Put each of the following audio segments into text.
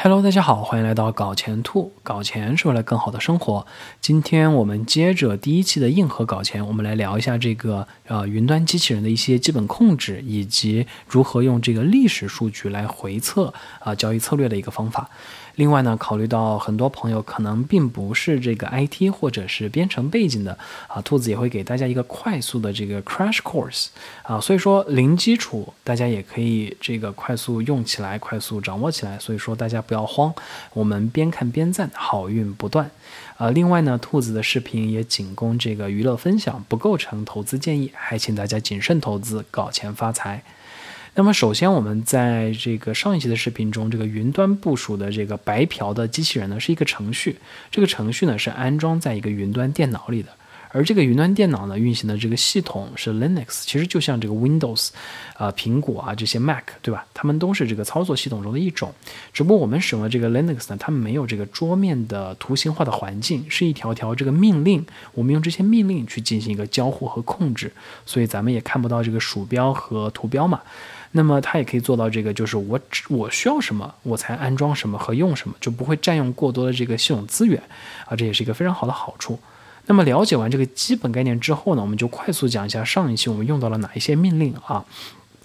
Hello，大家好，欢迎来到搞钱兔。搞钱是为了更好的生活。今天我们接着第一期的硬核搞钱，我们来聊一下这个呃云端机器人的一些基本控制，以及如何用这个历史数据来回测啊交易策略的一个方法。另外呢，考虑到很多朋友可能并不是这个 IT 或者是编程背景的啊，兔子也会给大家一个快速的这个 crash course 啊，所以说零基础大家也可以这个快速用起来，快速掌握起来。所以说大家不要慌，我们边看边赞，好运不断。啊，另外呢，兔子的视频也仅供这个娱乐分享，不构成投资建议，还请大家谨慎投资，搞钱发财。那么，首先我们在这个上一期的视频中，这个云端部署的这个白嫖的机器人呢，是一个程序。这个程序呢是安装在一个云端电脑里的，而这个云端电脑呢运行的这个系统是 Linux，其实就像这个 Windows，啊，苹果啊这些 Mac，对吧？它们都是这个操作系统中的一种。只不过我们使用的这个 Linux 呢，它没有这个桌面的图形化的环境，是一条条这个命令，我们用这些命令去进行一个交互和控制，所以咱们也看不到这个鼠标和图标嘛。那么它也可以做到这个，就是我只我需要什么，我才安装什么和用什么，就不会占用过多的这个系统资源啊，这也是一个非常好的好处。那么了解完这个基本概念之后呢，我们就快速讲一下上一期我们用到了哪一些命令啊。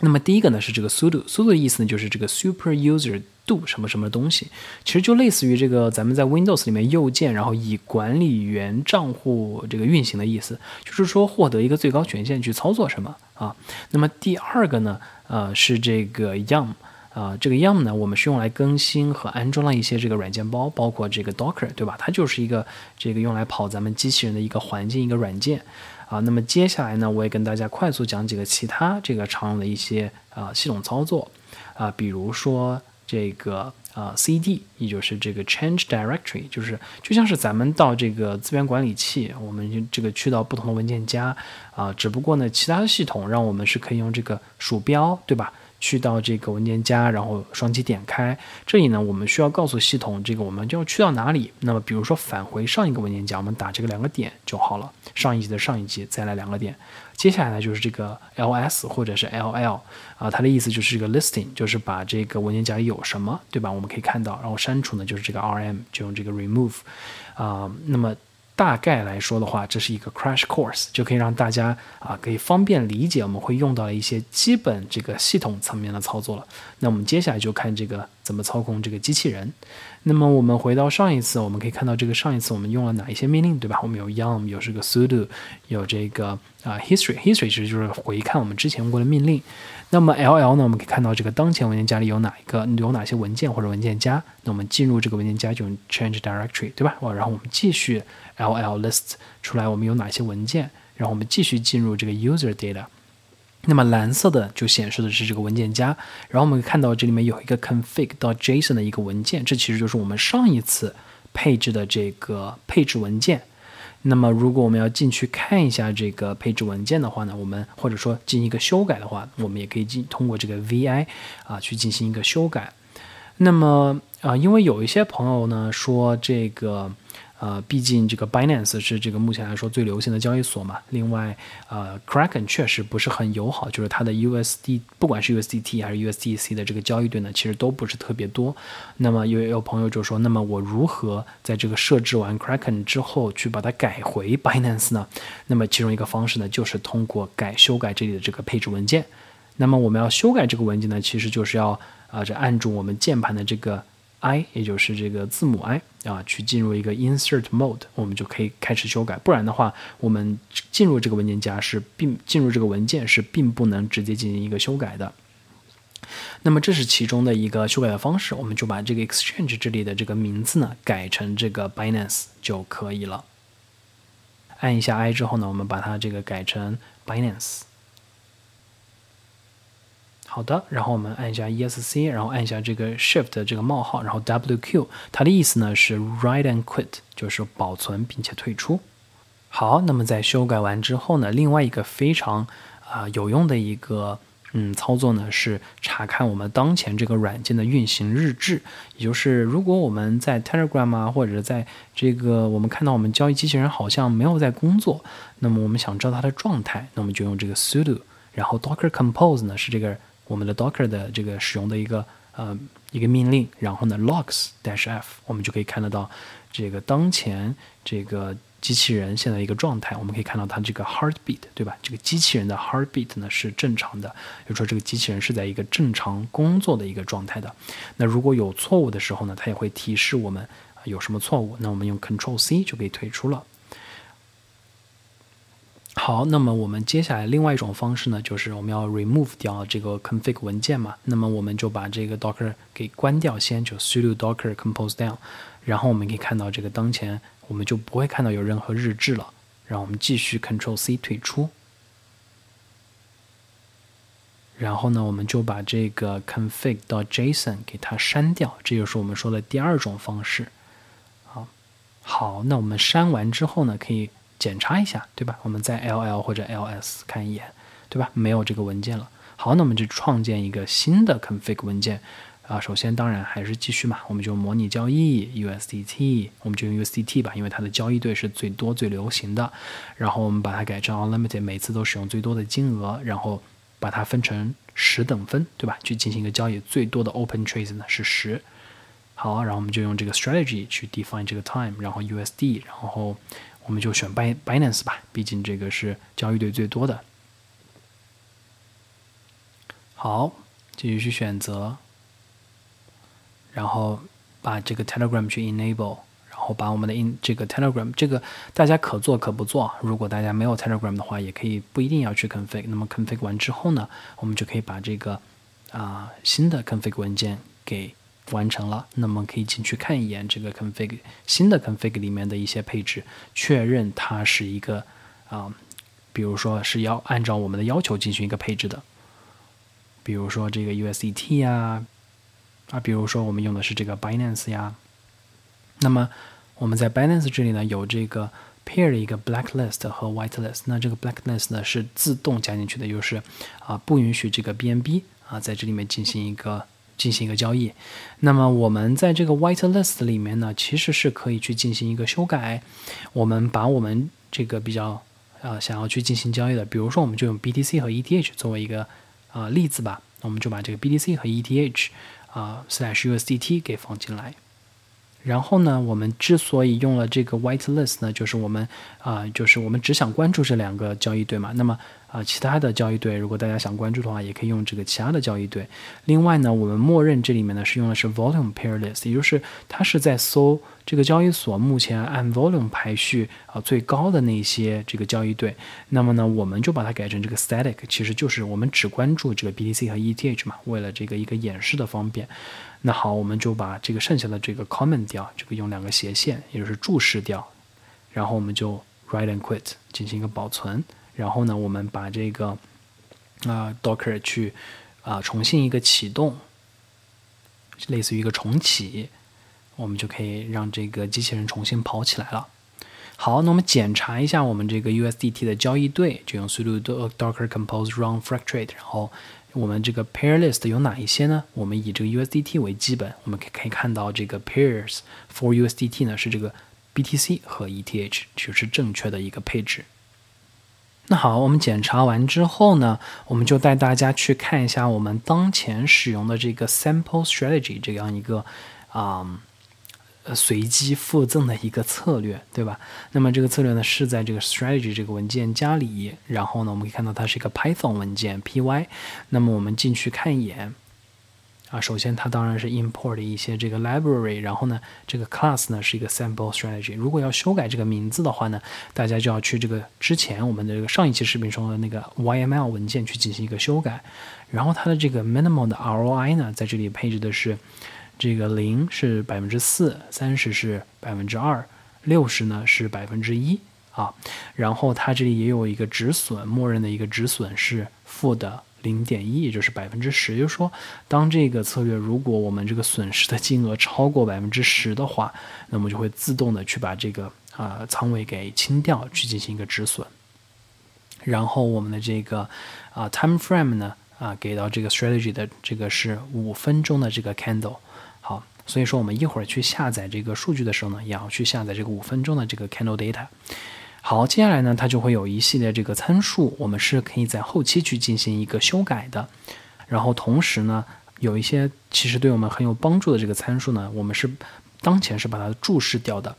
那么第一个呢是这个 sudo，sudo 的意思呢就是这个 super user do 什么什么东西，其实就类似于这个咱们在 Windows 里面右键，然后以管理员账户这个运行的意思，就是说获得一个最高权限去操作什么啊。那么第二个呢？呃，是这个 yum 啊，这个 yum 呢，我们是用来更新和安装了一些这个软件包，包括这个 Docker，对吧？它就是一个这个用来跑咱们机器人的一个环境一个软件啊。那么接下来呢，我也跟大家快速讲几个其他这个常用的一些啊系统操作啊，比如说这个啊 cd，也就是这个 change directory，就是就像是咱们到这个资源管理器，我们这个去到不同的文件夹。啊，只不过呢，其他的系统让我们是可以用这个鼠标，对吧？去到这个文件夹，然后双击点开。这里呢，我们需要告诉系统，这个我们就要去到哪里。那么，比如说返回上一个文件夹，我们打这个两个点就好了。上一级的上一级，再来两个点。接下来呢，就是这个 ls 或者是 ll 啊，它的意思就是这个 listing，就是把这个文件夹有什么，对吧？我们可以看到，然后删除呢，就是这个 rm，就用这个 remove 啊。那么大概来说的话，这是一个 crash course，就可以让大家啊可以方便理解我们会用到的一些基本这个系统层面的操作了。那我们接下来就看这个怎么操控这个机器人。那么我们回到上一次，我们可以看到这个上一次我们用了哪一些命令，对吧？我们有 yum，有这个 sudo，有这个啊 history，history 其实就是回看我们之前用过的命令。那么 ll 呢，我们可以看到这个当前文件夹里有哪一个有哪些文件或者文件夹。那我们进入这个文件夹就用 change directory，对吧？哇，然后我们继续 ll list 出来我们有哪些文件，然后我们继续进入这个 user data。那么蓝色的就显示的是这个文件夹，然后我们看到这里面有一个 config 到 JSON 的一个文件，这其实就是我们上一次配置的这个配置文件。那么如果我们要进去看一下这个配置文件的话呢，我们或者说进行一个修改的话，我们也可以进通过这个 VI 啊去进行一个修改。那么啊，因为有一些朋友呢说这个。呃，毕竟这个 Binance 是这个目前来说最流行的交易所嘛。另外，呃，Kraken 确实不是很友好，就是它的 USD，不管是 USDT 还是 USDC 的这个交易对呢，其实都不是特别多。那么有有朋友就说，那么我如何在这个设置完 Kraken 之后去把它改回 Binance 呢？那么其中一个方式呢，就是通过改修改这里的这个配置文件。那么我们要修改这个文件呢，其实就是要啊，这按住我们键盘的这个。I，也就是这个字母 I 啊，去进入一个 Insert Mode，我们就可以开始修改。不然的话，我们进入这个文件夹是并进入这个文件是并不能直接进行一个修改的。那么这是其中的一个修改的方式，我们就把这个 Exchange 这里的这个名字呢改成这个 Binance 就可以了。按一下 I 之后呢，我们把它这个改成 Binance。好的，然后我们按一下 ESC，然后按一下这个 Shift 这个冒号，然后 WQ，它的意思呢是 Write and Quit，就是保存并且退出。好，那么在修改完之后呢，另外一个非常啊有用的一个嗯操作呢是查看我们当前这个软件的运行日志，也就是如果我们在 Telegram 啊，或者在这个我们看到我们交易机器人好像没有在工作，那么我们想知道它的状态，那我们就用这个 sudo，然后 Docker Compose 呢是这个。我们的 Docker 的这个使用的一个呃一个命令，然后呢 logs dash f，我们就可以看得到这个当前这个机器人现在一个状态。我们可以看到它这个 heartbeat，对吧？这个机器人的 heartbeat 呢是正常的，也就说这个机器人是在一个正常工作的一个状态的。那如果有错误的时候呢，它也会提示我们有什么错误。那我们用 Control C 就可以退出了。好，那么我们接下来另外一种方式呢，就是我们要 remove 掉这个 config 文件嘛。那么我们就把这个 docker 给关掉，先就 sudo docker compose down。然后我们可以看到这个当前我们就不会看到有任何日志了。然后我们继续 Control C 退出。然后呢，我们就把这个 config 到 JSON 给它删掉。这就是我们说的第二种方式。好，好，那我们删完之后呢，可以。检查一下，对吧？我们在 ll 或者 ls 看一眼，对吧？没有这个文件了。好，那我们就创建一个新的 config 文件啊。首先，当然还是继续嘛，我们就模拟交易 USDT，我们就用 USDT 吧，因为它的交易对是最多最流行的。然后我们把它改成 unlimited，每次都使用最多的金额，然后把它分成十等分，对吧？去进行一个交易，最多的 open trades 呢是十。好，然后我们就用这个 strategy 去 define 这个 time，然后 USD，然后。我们就选 Binance 吧，毕竟这个是交易对最多的。好，继续去选择，然后把这个 Telegram 去 enable，然后把我们的 in 这个 Telegram 这个大家可做可不做。如果大家没有 Telegram 的话，也可以不一定要去 config。那么 config 完之后呢，我们就可以把这个啊新的 config 文件给。完成了，那么可以进去看一眼这个 config 新的 config 里面的一些配置，确认它是一个啊，比如说是要按照我们的要求进行一个配置的，比如说这个 USDT 呀，啊，比如说我们用的是这个 Binance 呀，那么我们在 Binance 这里呢有这个 pair 的一个 blacklist 和 whitelist，那这个 blacklist 呢是自动加进去的，就是啊不允许这个 BNB 啊在这里面进行一个。进行一个交易，那么我们在这个 white list 里面呢，其实是可以去进行一个修改。我们把我们这个比较呃想要去进行交易的，比如说我们就用 BTC 和 ETH 作为一个啊例子吧，我们就把这个 BTC 和 ETH 啊 slash USDT 给放进来。然后呢，我们之所以用了这个 white list 呢，就是我们啊，就是我们只想关注这两个交易对嘛。那么啊，其他的交易对，如果大家想关注的话，也可以用这个其他的交易对。另外呢，我们默认这里面呢是用的是 volume pair list，也就是它是在搜这个交易所目前按 volume 排序啊最高的那些这个交易对。那么呢，我们就把它改成这个 static，其实就是我们只关注这个 BTC 和 ETH 嘛，为了这个一个演示的方便。那好，我们就把这个剩下的这个 comment 掉，这个用两个斜线，也就是注释掉，然后我们就 write and quit 进行一个保存，然后呢，我们把这个啊 docker 去啊重新一个启动，类似于一个重启，我们就可以让这个机器人重新跑起来了。好，那我们检查一下我们这个 USDT 的交易对，就用 sudo docker compose run fractrate，然后。我们这个 pair list 有哪一些呢？我们以这个 USDT 为基本，我们可可以看到这个 pairs for USDT 呢是这个 BTC 和 ETH，就是正确的一个配置。那好，我们检查完之后呢，我们就带大家去看一下我们当前使用的这个 sample strategy 这样一个啊。呃随机附赠的一个策略，对吧？那么这个策略呢，是在这个 strategy 这个文件夹里。然后呢，我们可以看到它是一个 Python 文件 py。那么我们进去看一眼啊，首先它当然是 import 一些这个 library。然后呢，这个 class 呢是一个 sample strategy。如果要修改这个名字的话呢，大家就要去这个之前我们的这个上一期视频中的那个 YML 文件去进行一个修改。然后它的这个 minimal 的 ROI 呢，在这里配置的是。这个零是百分之四，三十是百分之二，六十呢是百分之一啊。然后它这里也有一个止损，默认的一个止损是负的零点一，也就是百分之十。也就是说，当这个策略如果我们这个损失的金额超过百分之十的话，那么就会自动的去把这个啊仓位给清掉，去进行一个止损。然后我们的这个啊 time frame 呢啊给到这个 strategy 的这个是五分钟的这个 candle。所以说我们一会儿去下载这个数据的时候呢，也要去下载这个五分钟的这个 candle data。好，接下来呢，它就会有一系列这个参数，我们是可以在后期去进行一个修改的。然后同时呢，有一些其实对我们很有帮助的这个参数呢，我们是当前是把它注释掉的。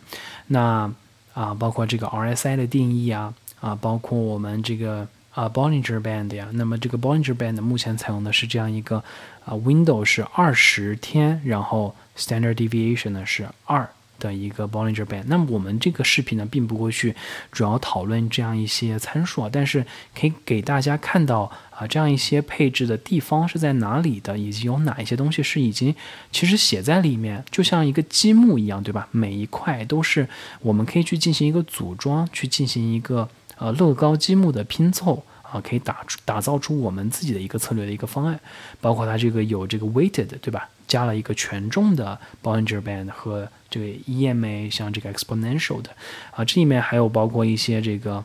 那啊，包括这个 RSI 的定义啊，啊，包括我们这个啊 Bollinger Band 呀。那么这个 Bollinger Band 目前采用的是这样一个啊 window 是二十天，然后 Standard Deviation 呢是二。的一个 Bollinger Band，那么我们这个视频呢，并不会去主要讨论这样一些参数啊，但是可以给大家看到啊，这样一些配置的地方是在哪里的，以及有哪一些东西是已经其实写在里面，就像一个积木一样，对吧？每一块都是我们可以去进行一个组装，去进行一个呃乐高积木的拼凑啊，可以打出打造出我们自己的一个策略的一个方案，包括它这个有这个 weighted，对吧？加了一个权重的 Bollinger Band 和这个 EMA，像这个 exponential 的啊，这里面还有包括一些这个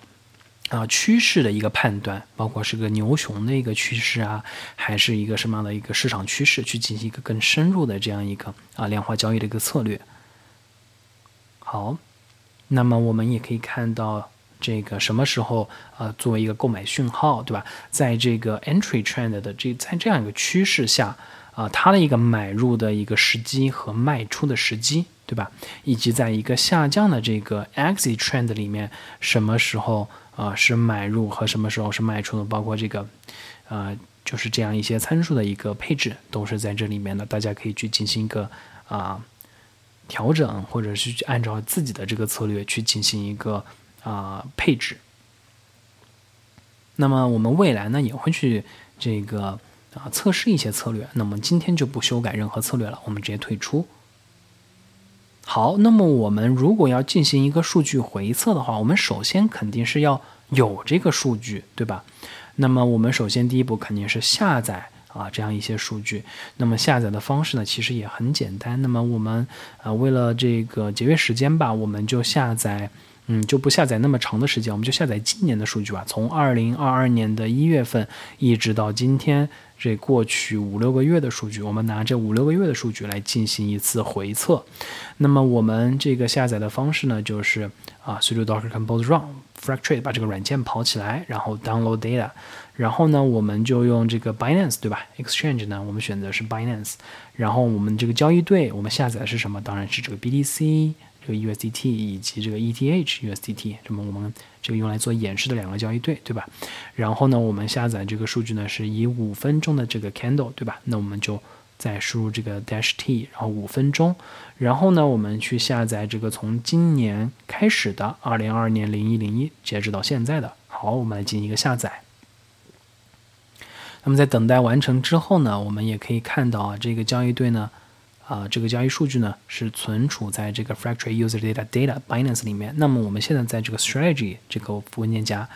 啊趋势的一个判断，包括是个牛熊的一个趋势啊，还是一个什么样的一个市场趋势，去进行一个更深入的这样一个啊量化交易的一个策略。好，那么我们也可以看到这个什么时候啊作为一个购买讯号，对吧？在这个 entry trend 的这在这样一个趋势下。啊，它的一个买入的一个时机和卖出的时机，对吧？以及在一个下降的这个 exit trend 里面，什么时候啊是买入和什么时候是卖出的？包括这个，呃，就是这样一些参数的一个配置，都是在这里面的。大家可以去进行一个啊调整，或者是去按照自己的这个策略去进行一个啊配置。那么我们未来呢，也会去这个。啊，测试一些策略。那么今天就不修改任何策略了，我们直接退出。好，那么我们如果要进行一个数据回测的话，我们首先肯定是要有这个数据，对吧？那么我们首先第一步肯定是下载啊这样一些数据。那么下载的方式呢，其实也很简单。那么我们啊为了这个节约时间吧，我们就下载。嗯，就不下载那么长的时间，我们就下载今年的数据吧。从二零二二年的一月份一直到今天，这过去五六个月的数据，我们拿这五六个月的数据来进行一次回测。那么我们这个下载的方式呢，就是啊，sudo docker compose run fractrate 把这个软件跑起来，然后 download data，然后呢，我们就用这个 Binance 对吧？Exchange 呢，我们选择是 Binance，然后我们这个交易对，我们下载的是什么？当然是这个 BTC。个 USDT 以及这个 ETH USDT，这么我们这个用来做演示的两个交易对，对吧？然后呢，我们下载这个数据呢，是以五分钟的这个 candle，对吧？那我们就再输入这个 dash t，然后五分钟，然后呢，我们去下载这个从今年开始的二零二二年零一零一截止到现在的。好，我们来进行一个下载。那么在等待完成之后呢，我们也可以看到啊，这个交易对呢。啊，这个交易数据呢是存储在这个 Factory User Data Data Binance 里面。那么我们现在在这个 Strategy 这个文件夹，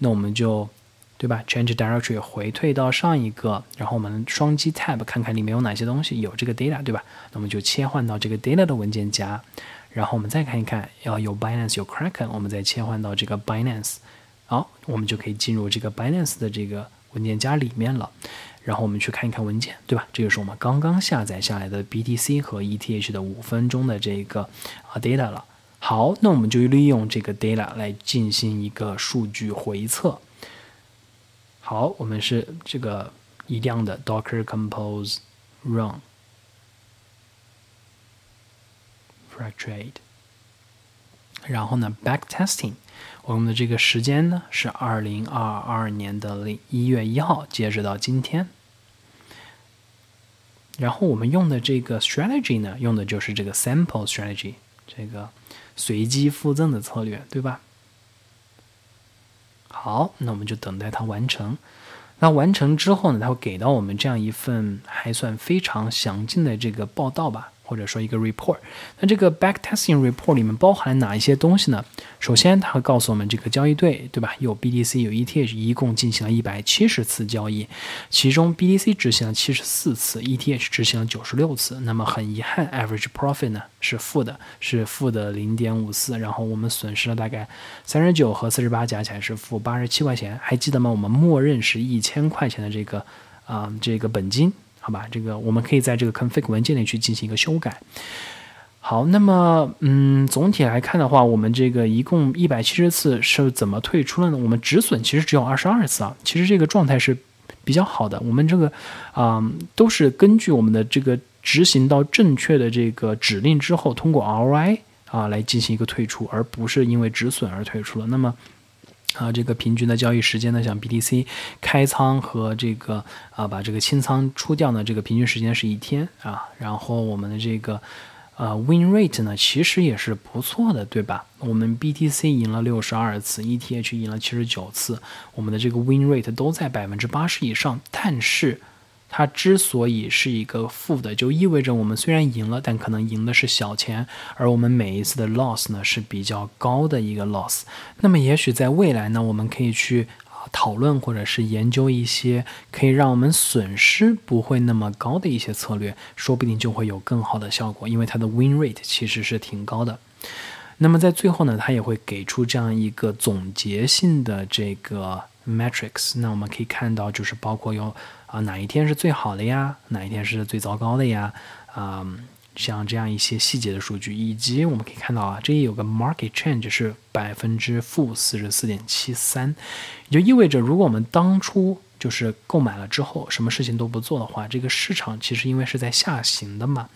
那我们就对吧？Change Directory 回退到上一个，然后我们双击 Tab 看看里面有哪些东西，有这个 Data 对吧？那么就切换到这个 Data 的文件夹，然后我们再看一看，要有 Binance 有 Kraken，我们再切换到这个 Binance，好，我们就可以进入这个 Binance 的这个文件夹里面了。然后我们去看一看文件，对吧？这就是我们刚刚下载下来的 BTC 和 ETH 的五分钟的这个啊 data 了。好，那我们就利用这个 data 来进行一个数据回测。好，我们是这个一样的 Docker Compose Run Fractrate，然后呢 Backtesting。我们的这个时间呢是二零二二年的零一月一号，截止到今天。然后我们用的这个 strategy 呢，用的就是这个 sample strategy，这个随机附赠的策略，对吧？好，那我们就等待它完成。那完成之后呢，它会给到我们这样一份还算非常详尽的这个报道吧。或者说一个 report，那这个 backtesting report 里面包含哪一些东西呢？首先，它会告诉我们这个交易对，对吧？有 BTC 有 ETH，一共进行了一百七十次交易，其中 BTC 执行了七十四次，ETH 执行了九十六次。那么很遗憾，average profit 呢是负的，是负的零点五四。然后我们损失了大概三十九和四十八加起来是负八十七块钱，还记得吗？我们默认是一千块钱的这个啊这个本金。好吧，这个我们可以在这个 config 文件里去进行一个修改。好，那么嗯，总体来看的话，我们这个一共一百七十次是怎么退出了呢？我们止损其实只有二十二次啊，其实这个状态是比较好的。我们这个啊，都是根据我们的这个执行到正确的这个指令之后，通过 ROI 啊来进行一个退出，而不是因为止损而退出了。那么。啊，这个平均的交易时间呢，像 BTC 开仓和这个啊把这个清仓出掉呢，这个平均时间是一天啊。然后我们的这个呃 win rate 呢，其实也是不错的，对吧？我们 BTC 赢了六十二次，ETH 赢了七十九次，我们的这个 win rate 都在百分之八十以上，但是。它之所以是一个负的，就意味着我们虽然赢了，但可能赢的是小钱，而我们每一次的 loss 呢是比较高的一个 loss。那么也许在未来呢，我们可以去啊讨论或者是研究一些可以让我们损失不会那么高的一些策略，说不定就会有更好的效果，因为它的 win rate 其实是挺高的。那么在最后呢，它也会给出这样一个总结性的这个 metrics。那我们可以看到，就是包括有。啊，哪一天是最好的呀？哪一天是最糟糕的呀？啊，像这样一些细节的数据，以及我们可以看到啊，这里有个 market change 是百分之负四十四点七三，也就意味着，如果我们当初就是购买了之后，什么事情都不做的话，这个市场其实因为是在下行的嘛，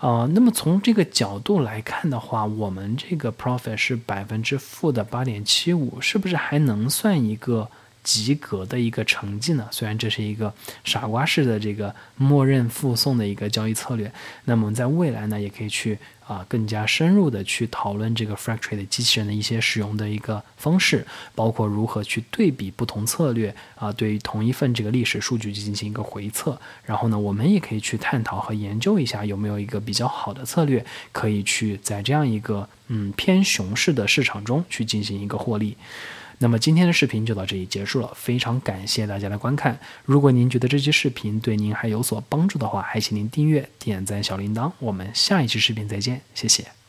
啊，那么从这个角度来看的话，我们这个 profit 是百分之负的八点七五，是不是还能算一个？及格的一个成绩呢？虽然这是一个傻瓜式的这个默认附送的一个交易策略，那么在未来呢，也可以去啊更加深入的去讨论这个 Fractrade 机器人的一些使用的一个方式，包括如何去对比不同策略啊，对于同一份这个历史数据去进行一个回测。然后呢，我们也可以去探讨和研究一下有没有一个比较好的策略，可以去在这样一个嗯偏熊市的市场中去进行一个获利。那么今天的视频就到这里结束了，非常感谢大家的观看。如果您觉得这期视频对您还有所帮助的话，还请您订阅、点赞小铃铛。我们下一期视频再见，谢谢。